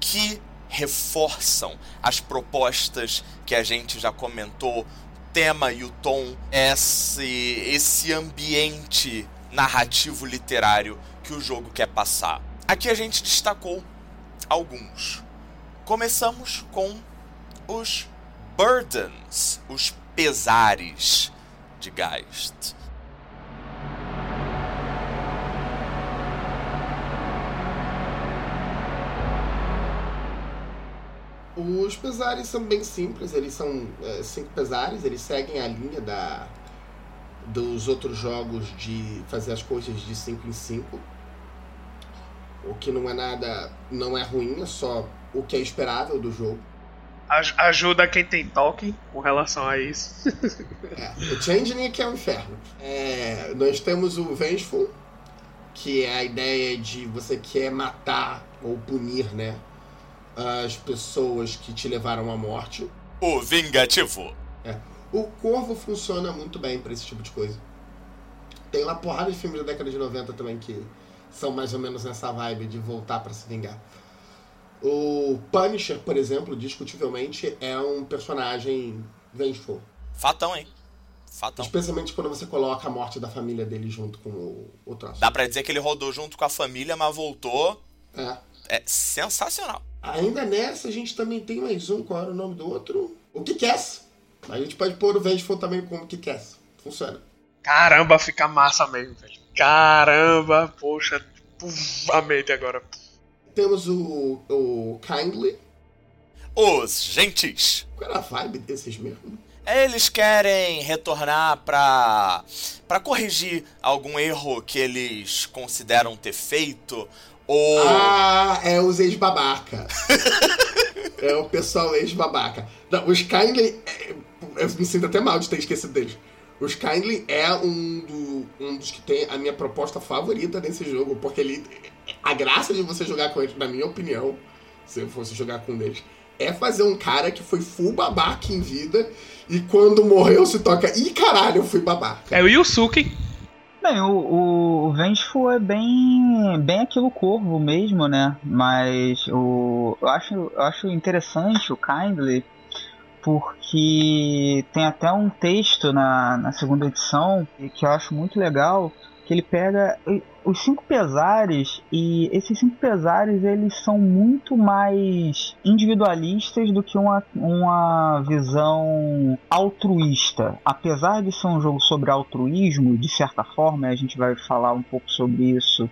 que reforçam as propostas que a gente já comentou, o tema e o tom, esse, esse ambiente narrativo literário que o jogo quer passar. Aqui a gente destacou alguns. Começamos com os burdens, os pesares de Geist. Os pesares são bem simples, eles são é, cinco pesares, eles seguem a linha da, dos outros jogos de fazer as coisas de 5 em 5. O que não é nada, não é ruim, é só o que é esperável do jogo. Ajuda quem tem toque com relação a isso. é, o Changeling aqui é um inferno. É, nós temos o Vengeful, que é a ideia de você quer matar ou punir, né? As pessoas que te levaram à morte. O Vingativo. É. O Corvo funciona muito bem para esse tipo de coisa. Tem uma porrada de filmes da década de 90 também que são mais ou menos nessa vibe de voltar para se vingar. O Punisher, por exemplo, discutivelmente é um personagem vengeful. Fatão, hein? Fatão. Especialmente quando você coloca a morte da família dele junto com o, o troço. Dá pra dizer que ele rodou junto com a família, mas voltou. É. É sensacional. Ainda nessa, a gente também tem mais um. Qual era o nome do outro? O Kick-Ass. A gente pode pôr o Vengeful também como Kick-Ass. Funciona. Caramba, fica massa mesmo, velho. Caramba, poxa. Puf, a mente agora. Temos o, o Kindly. Os gentis. Qual era a vibe desses mesmo? Eles querem retornar pra, pra corrigir algum erro que eles consideram ter feito. Ou. Ah, é os ex-babaca. é o pessoal ex-babaca. Os Kindly. é- Eu me sinto até mal de ter esquecido deles. Os Kindly é um, do- um dos que tem a minha proposta favorita nesse jogo, porque ele. A graça de você jogar com eles, na minha opinião, se eu fosse jogar com um deles, é fazer um cara que foi full babaca em vida e quando morreu se toca. Ih, caralho, eu fui babaca. É o Yusuke. Bem, o, o Vengeful é bem, bem aquilo corvo mesmo, né? Mas o, eu, acho, eu acho interessante o Kindly porque tem até um texto na, na segunda edição que eu acho muito legal que ele pega os cinco pesares e esses cinco pesares eles são muito mais individualistas do que uma, uma visão altruísta. Apesar de ser um jogo sobre altruísmo, de certa forma, a gente vai falar um pouco sobre isso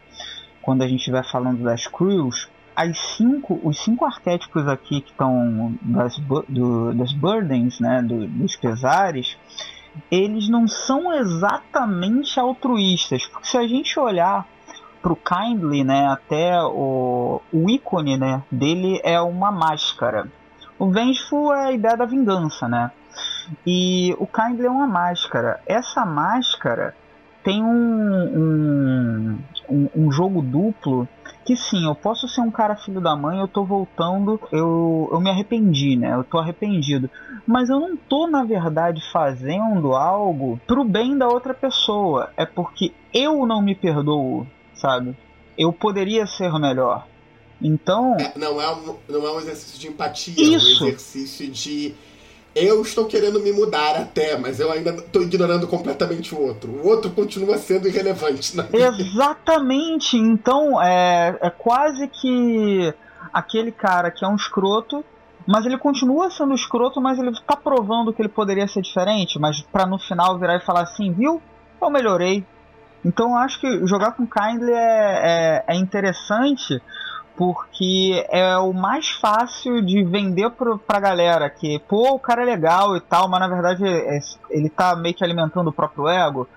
quando a gente estiver falando das crews. As cinco, os cinco arquétipos aqui que estão das, do, das burdens, né, do, dos pesares, eles não são exatamente altruístas, porque se a gente olhar pro Kindly, né, até o, o ícone, né, dele é uma máscara. O Vengeful é a ideia da vingança, né? E o Kindly é uma máscara. Essa máscara tem um, um, um, um jogo duplo que sim, eu posso ser um cara filho da mãe, eu tô voltando, eu, eu me arrependi, né? Eu tô arrependido. Mas eu não tô, na verdade, fazendo algo pro bem da outra pessoa. É porque eu não me perdoo, sabe? Eu poderia ser melhor. Então. É, não, é um, não é um exercício de empatia, Isso. é um exercício de. Eu estou querendo me mudar até, mas eu ainda estou ignorando completamente o outro. O outro continua sendo irrelevante. Na minha vida. Exatamente. Então é, é quase que aquele cara que é um escroto, mas ele continua sendo escroto, mas ele tá provando que ele poderia ser diferente, mas para no final virar e falar assim, viu? Eu melhorei. Então eu acho que jogar com Kindly é, é, é interessante porque é o mais fácil de vender pro, pra galera que, pô, o cara é legal e tal, mas na verdade é- ele tá meio que alimentando o próprio ego.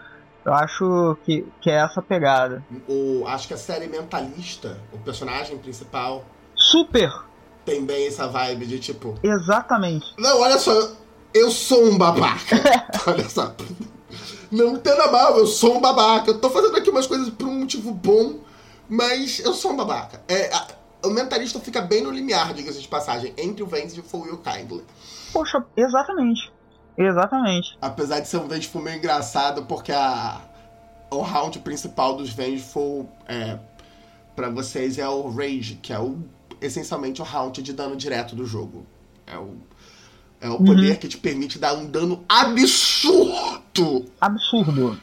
Eu acho que, que é essa pegada. O, acho que a série Mentalista, o personagem principal, Super! tem bem essa vibe de tipo. Exatamente. Não, olha só, Eu sou um babaca. Olha só. Não entenda mal, eu sou um babaca. Eu tô fazendo aqui umas coisas por um motivo bom, mas eu sou um babaca. É, a, o mentalista fica bem no limiar, diga-se de passagem, entre o Vengeful e o Kindly. Poxa, exatamente. Exatamente. Apesar de ser um Vengeful meio engraçado, porque a, o round principal dos Vengeful é, para vocês é o Rage, que é o, essencialmente o round de dano direto do jogo. É o, é o poder uhum. que te permite dar um dano absurdo. Absurdo.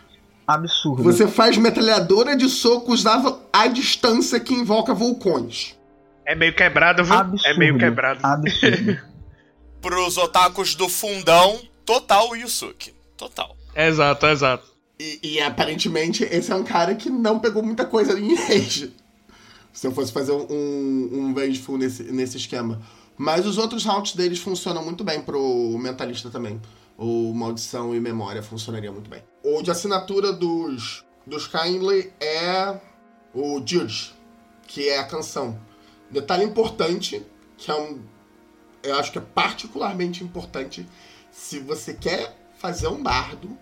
Absurdo. Você faz metralhadora de socos à distância que invoca vulcões. É meio quebrado, viu? Absurdo. É meio quebrado. Absurdo. Pros otakus do fundão, total Yusuke. Total. Exato, exato. E, e, aparentemente esse é um cara que não pegou muita coisa em rage. Se eu fosse fazer um, um vengeful nesse, nesse esquema. Mas os outros rounds deles funcionam muito bem pro mentalista também. O Maldição e Memória funcionaria muito bem. O de assinatura dos, dos Kindly é o Judge, que é a canção. Detalhe importante, que é um. Eu acho que é particularmente importante se você quer fazer um bardo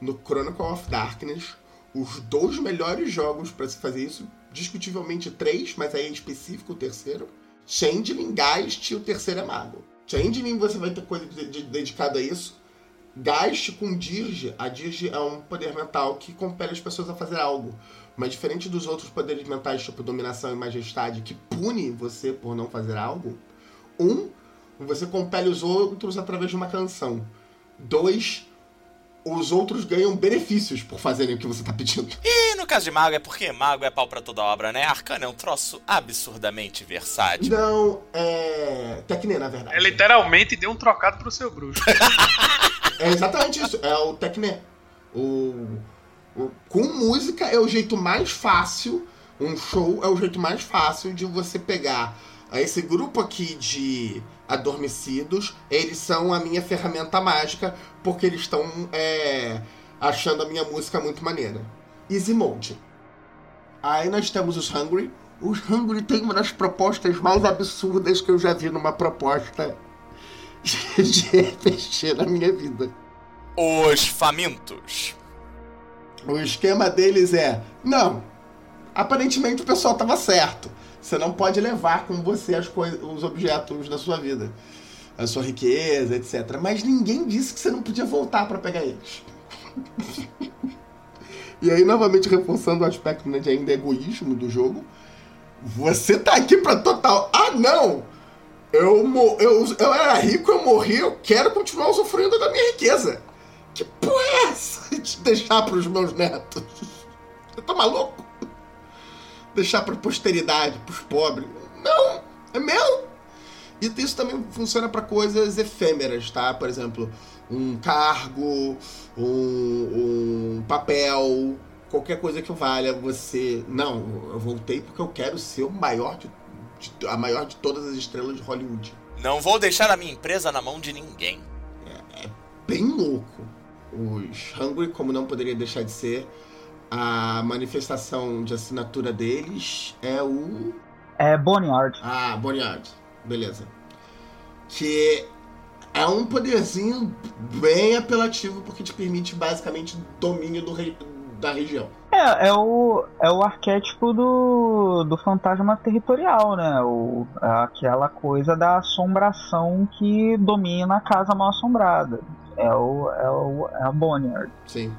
no Chronicle of Darkness. Os dois melhores jogos para se fazer isso, discutivelmente três, mas aí é específico o terceiro. Changeling, Geist e o terceiro é Mago. Changeling você vai ter coisa de, de, dedicada a isso. Geist com Dirge, a Dirge é um poder mental que compele as pessoas a fazer algo. Mas diferente dos outros poderes mentais, tipo dominação e majestade, que pune você por não fazer algo, um, você compele os outros através de uma canção. Dois, os outros ganham benefícios por fazerem o que você tá pedindo. E no caso de mago é porque mago é pau pra toda obra, né? Arcano é um troço absurdamente versátil. Não, é. Tecne, na verdade. É literalmente deu um trocado pro seu bruxo. é exatamente isso. É o Tecne. O com música é o jeito mais fácil, um show é o jeito mais fácil de você pegar esse grupo aqui de adormecidos, eles são a minha ferramenta mágica, porque eles estão é, achando a minha música muito maneira. Easy Mode. Aí nós temos os Hungry. Os Hungry tem uma das propostas mais absurdas que eu já vi numa proposta de RPG na minha vida. Os Famintos. O esquema deles é: não, aparentemente o pessoal estava certo. Você não pode levar com você as os objetos da sua vida, a sua riqueza, etc. Mas ninguém disse que você não podia voltar para pegar eles. e aí, novamente, reforçando o aspecto né, de ainda egoísmo do jogo. Você tá aqui pra total. Ah, não! Eu, eu, eu era rico, eu morri, eu quero continuar usufruindo da minha riqueza. Que porra é essa de deixar pros meus netos? Você tá maluco? Deixar pra posteridade, pros pobres? Não! É meu! E isso também funciona para coisas efêmeras, tá? Por exemplo, um cargo, um, um papel, qualquer coisa que valha você. Não, eu voltei porque eu quero ser o maior de, de, a maior de todas as estrelas de Hollywood. Não vou deixar a minha empresa na mão de ninguém. É, é bem louco os Hungry, como não poderia deixar de ser, a manifestação de assinatura deles é o. É Boneyard. Ah, Boneyard. Beleza. Que é um poderzinho bem apelativo porque te permite basicamente domínio do rei, da região. É, é o, é o arquétipo do, do fantasma territorial, né? O, aquela coisa da assombração que domina a casa mal assombrada. É o, é o é a Boneyard. Sim.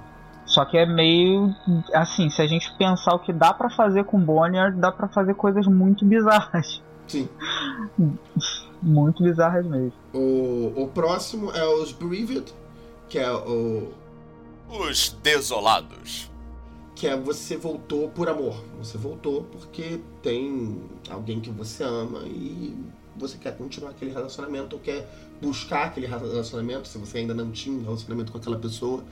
Só que é meio assim, se a gente pensar o que dá para fazer com Boneyard, dá para fazer coisas muito bizarras. Sim. muito bizarras mesmo. O, o próximo é os Bereaved, que é o os desolados. Que é você voltou por amor. Você voltou porque tem alguém que você ama e você quer continuar aquele relacionamento ou quer buscar aquele relacionamento, se você ainda não tinha um relacionamento com aquela pessoa.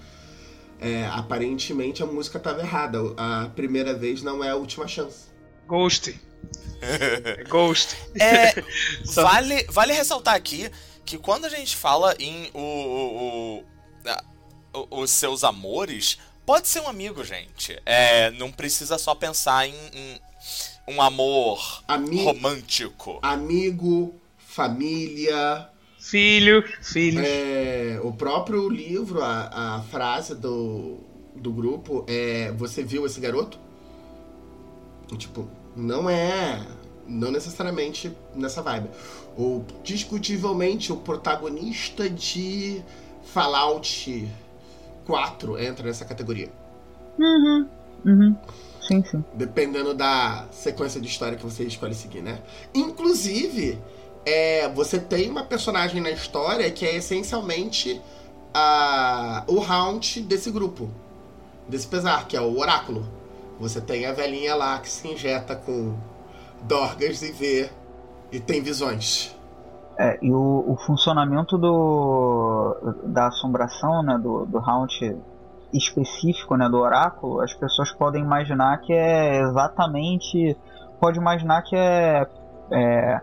É, aparentemente a música estava errada. A primeira vez não é a última chance. Ghost. Ghost. É, vale, vale ressaltar aqui que quando a gente fala em o, o, o, os seus amores, pode ser um amigo, gente. É, não precisa só pensar em, em um amor Ami romântico. Amigo, família, Filho, filho. É, o próprio livro, a, a frase do, do grupo é: Você viu esse garoto? Tipo, não é. Não necessariamente nessa vibe. O, discutivelmente, o protagonista de Fallout 4 entra nessa categoria. Uhum. Uhum. Sim, sim. Dependendo da sequência de história que você escolhe seguir, né? Inclusive, é, você tem uma personagem na história que é essencialmente a, o Haunt desse grupo. Desse pesar, que é o Oráculo. Você tem a velhinha lá que se injeta com dorgas e vê e tem visões. É, e o, o, funcionamento do, da assombração, né, do, do Haunt específico, né, do oráculo, as pessoas podem imaginar que é exatamente, pode imaginar que é, é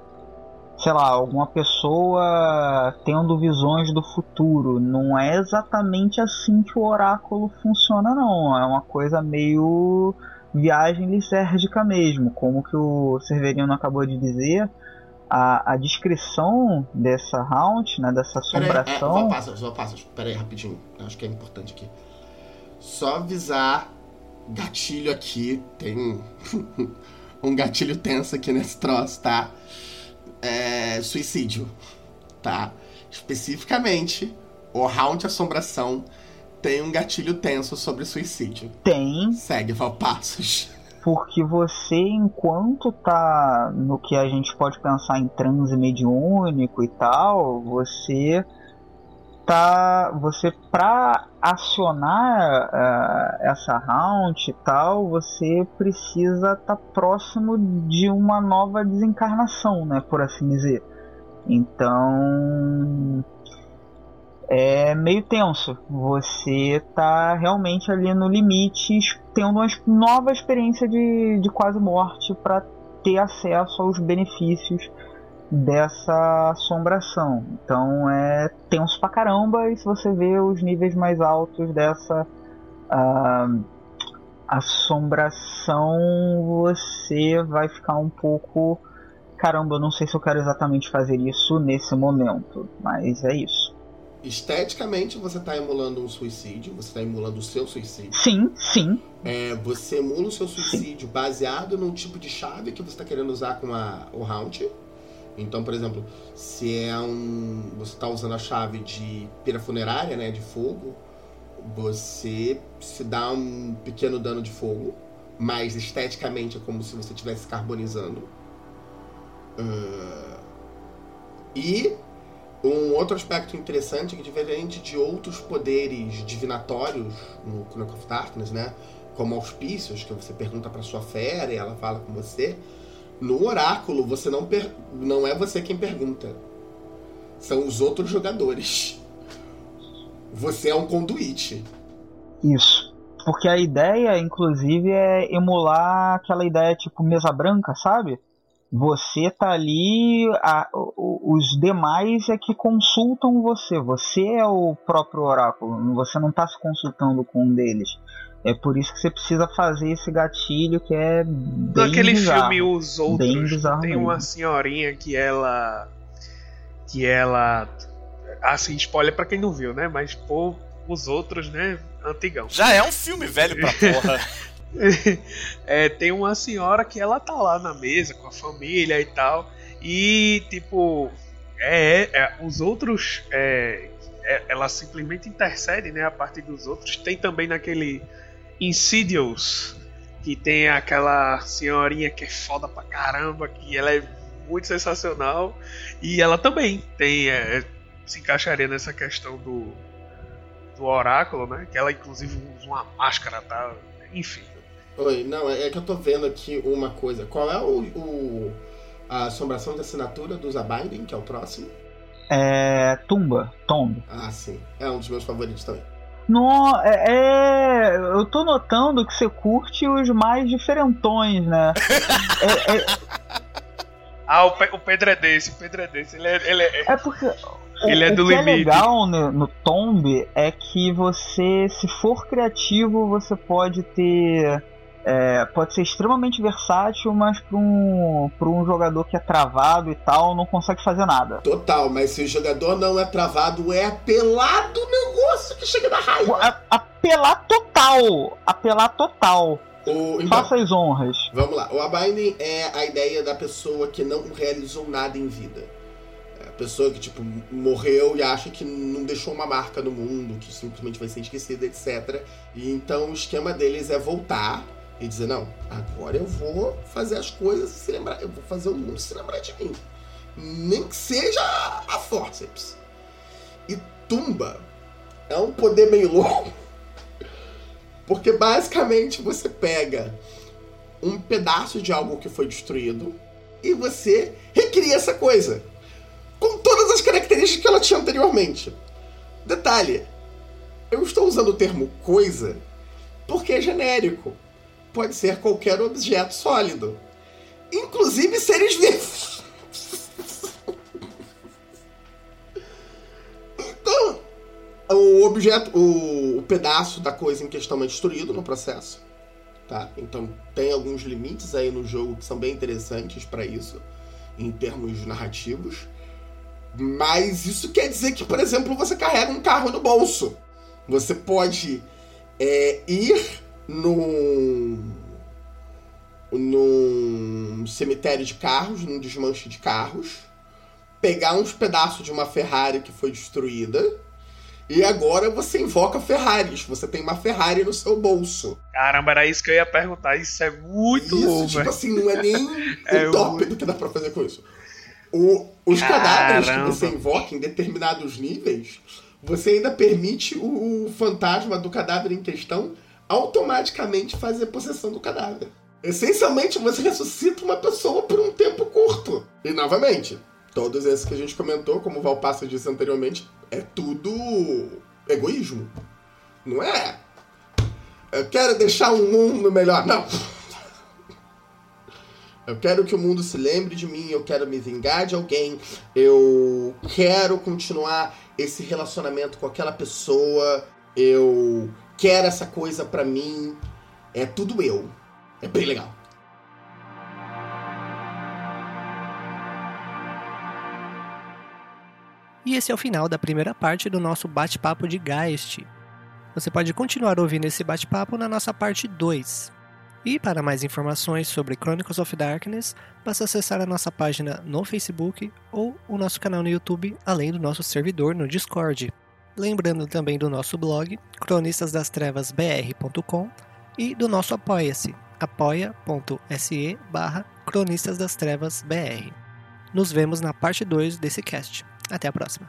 sei lá, alguma pessoa tendo visões do futuro. Não é exatamente assim que o oráculo funciona, não. É uma coisa meio viagem lisérgica mesmo, como que o Severino acabou de dizer. A, a descrição dessa haunt, né, dessa assombração. Peraí, é, só passa, peraí, rapidinho. Acho que é importante aqui. Só avisar, gatilho aqui, tem um gatilho tenso aqui nesse troço, tá? É, suicídio, tá? Especificamente, o Round Assombração tem um gatilho tenso sobre suicídio. Tem. Segue, Valpassos. Porque você, enquanto tá no que a gente pode pensar em transe mediúnico e tal, você tá você para acionar uh, essa round e tal você precisa estar tá próximo de uma nova desencarnação né por assim dizer. Então é meio tenso. Você tá realmente ali no limite tendo uma nova experiência de, de quase morte para ter acesso aos benefícios dessa assombração. Então é tenso pra caramba e se você vê os níveis mais altos dessa uh, assombração, você vai ficar um pouco. Caramba, eu não sei se eu quero exatamente fazer isso nesse momento, mas é isso. Esteticamente você está emulando um suicídio, você está emulando o seu suicídio. Sim, sim. É, você emula o seu suicídio sim. baseado no tipo de chave que você está querendo usar com a, o Haunt. Então, por exemplo, se é um. Você está usando a chave de pira funerária, né? De fogo, você se dá um pequeno dano de fogo, mas esteticamente é como se você estivesse carbonizando. Uh, e um outro aspecto interessante é que, diferente de outros poderes divinatórios no Chronicle of Darkness, né? Como auspícios, que você pergunta para sua fera e ela fala com você no oráculo, você não, per... não é você quem pergunta. São os outros jogadores. Você é um conduíte. Isso. Porque a ideia, inclusive, é emular aquela ideia tipo mesa branca, sabe? Você tá ali, a, os demais é que consultam você. Você é o próprio oráculo. Você não está se consultando com um deles. É por isso que você precisa fazer esse gatilho que é bem Naquele bizarro, filme Os Outros, tem mesmo. uma senhorinha que ela que ela assim, spoiler para quem não viu, né? Mas pô, os outros, né, antigão. Já é um filme velho pra porra. é, tem uma senhora que ela tá lá na mesa com a família e tal. E tipo, é, é os outros é, é, ela simplesmente intercede, né, a partir dos outros. Tem também naquele Insidious, que tem aquela senhorinha que é foda pra caramba, que ela é muito sensacional. E ela também tem. É, se encaixaria nessa questão do, do oráculo, né? Que ela inclusive usa uma máscara, tá? Enfim. Oi, não, é que eu tô vendo aqui uma coisa. Qual é o, o a assombração de assinatura dos Abiding, que é o próximo? É. Tumba, Tomb. Ah, sim. É um dos meus favoritos também. No, é, é, eu tô notando que você curte os mais diferentões, né? é, é... Ah, o, o, Pedro é desse, o Pedro é desse. Ele é, ele é... é porque ele o, é do o que limite. é legal no, no Tomb é que você, se for criativo, você pode ter é, pode ser extremamente versátil, mas para um, um jogador que é travado e tal, não consegue fazer nada. Total, mas se o jogador não é travado, é apelado o negócio que chega da raiva. apelar total! Apelar total. O, então, Faça as honras. Vamos lá. O Abiding é a ideia da pessoa que não realizou nada em vida. É a pessoa que, tipo, morreu e acha que não deixou uma marca no mundo, que simplesmente vai ser esquecida, etc. E então o esquema deles é voltar e dizer, não, agora eu vou fazer as coisas se lembrar, eu vou fazer o mundo se lembrar de mim. Nem que seja a forceps. E tumba é um poder meio louco. Porque basicamente você pega um pedaço de algo que foi destruído e você recria essa coisa. Com todas as características que ela tinha anteriormente. Detalhe, eu estou usando o termo coisa porque é genérico pode ser qualquer objeto sólido, inclusive seres vivos. então, o objeto, o, o, pedaço da coisa em questão é destruído no processo, tá? Então tem alguns limites aí no jogo que são bem interessantes para isso, em termos narrativos. Mas isso quer dizer que, por exemplo, você carrega um carro no bolso. Você pode é, ir num, num cemitério de carros, num desmanche de carros, pegar uns pedaços de uma Ferrari que foi destruída. E agora você invoca Ferraris. Você tem uma Ferrari no seu bolso. Caramba, era isso que eu ia perguntar. Isso é muito Isso, bom, tipo véio. assim, não é nem é o top do que dá pra fazer com isso. O, os Caramba. cadáveres que você invoca em determinados níveis, você ainda permite o, o fantasma do cadáver em questão automaticamente fazer possessão do cadáver. Essencialmente, você ressuscita uma pessoa por um tempo curto. E, novamente, todos esses que a gente comentou, como o Valpassa disse anteriormente, é tudo egoísmo. Não é? Eu quero deixar um mundo melhor. Não. Eu quero que o mundo se lembre de mim, eu quero me vingar de alguém, eu quero continuar esse relacionamento com aquela pessoa, eu quero essa coisa para mim. É tudo eu. É bem legal. E esse é o final da primeira parte do nosso bate-papo de Geist. Você pode continuar ouvindo esse bate-papo na nossa parte 2. E para mais informações sobre Chronicles of Darkness, basta acessar a nossa página no Facebook ou o nosso canal no YouTube, além do nosso servidor no Discord. Lembrando também do nosso blog, cronistasdastrevasbr.com e do nosso Apoia-se, apoia.se barra Cronistas das Trevas BR. Nos vemos na parte 2 desse cast. Até a próxima.